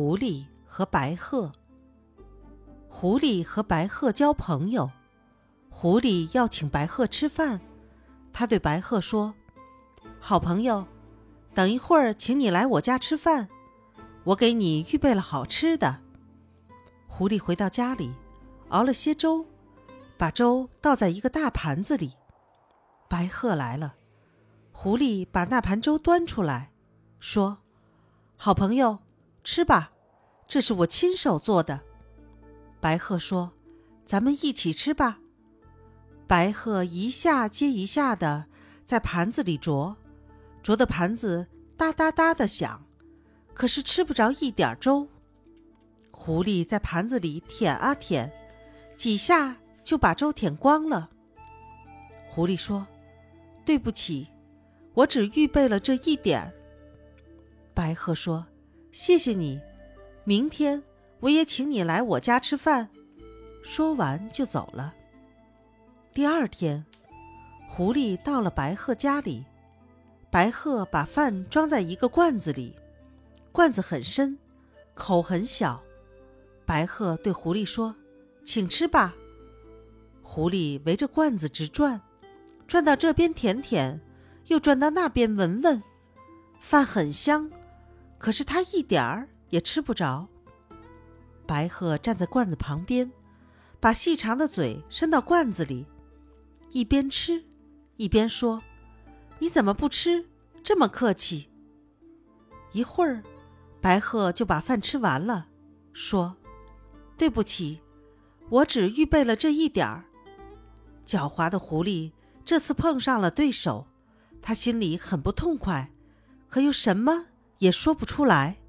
狐狸和白鹤。狐狸和白鹤交朋友，狐狸要请白鹤吃饭。他对白鹤说：“好朋友，等一会儿，请你来我家吃饭，我给你预备了好吃的。”狐狸回到家里，熬了些粥，把粥倒在一个大盘子里。白鹤来了，狐狸把那盘粥端出来，说：“好朋友，吃吧，这是我亲手做的。”白鹤说：“咱们一起吃吧。”白鹤一下接一下的在盘子里啄，啄的盘子哒哒哒的响，可是吃不着一点粥。狐狸在盘子里舔啊舔，几下就把粥舔光了。狐狸说：“对不起，我只预备了这一点儿。”白鹤说：“谢谢你，明天我也请你来我家吃饭。”说完就走了。第二天，狐狸到了白鹤家里，白鹤把饭装在一个罐子里，罐子很深，口很小。白鹤对狐狸说：“请吃吧。”狐狸围着罐子直转，转到这边舔舔，又转到那边闻闻，饭很香，可是它一点儿也吃不着。白鹤站在罐子旁边，把细长的嘴伸到罐子里。一边吃，一边说：“你怎么不吃？这么客气。”一会儿，白鹤就把饭吃完了，说：“对不起，我只预备了这一点儿。”狡猾的狐狸这次碰上了对手，他心里很不痛快，可又什么也说不出来。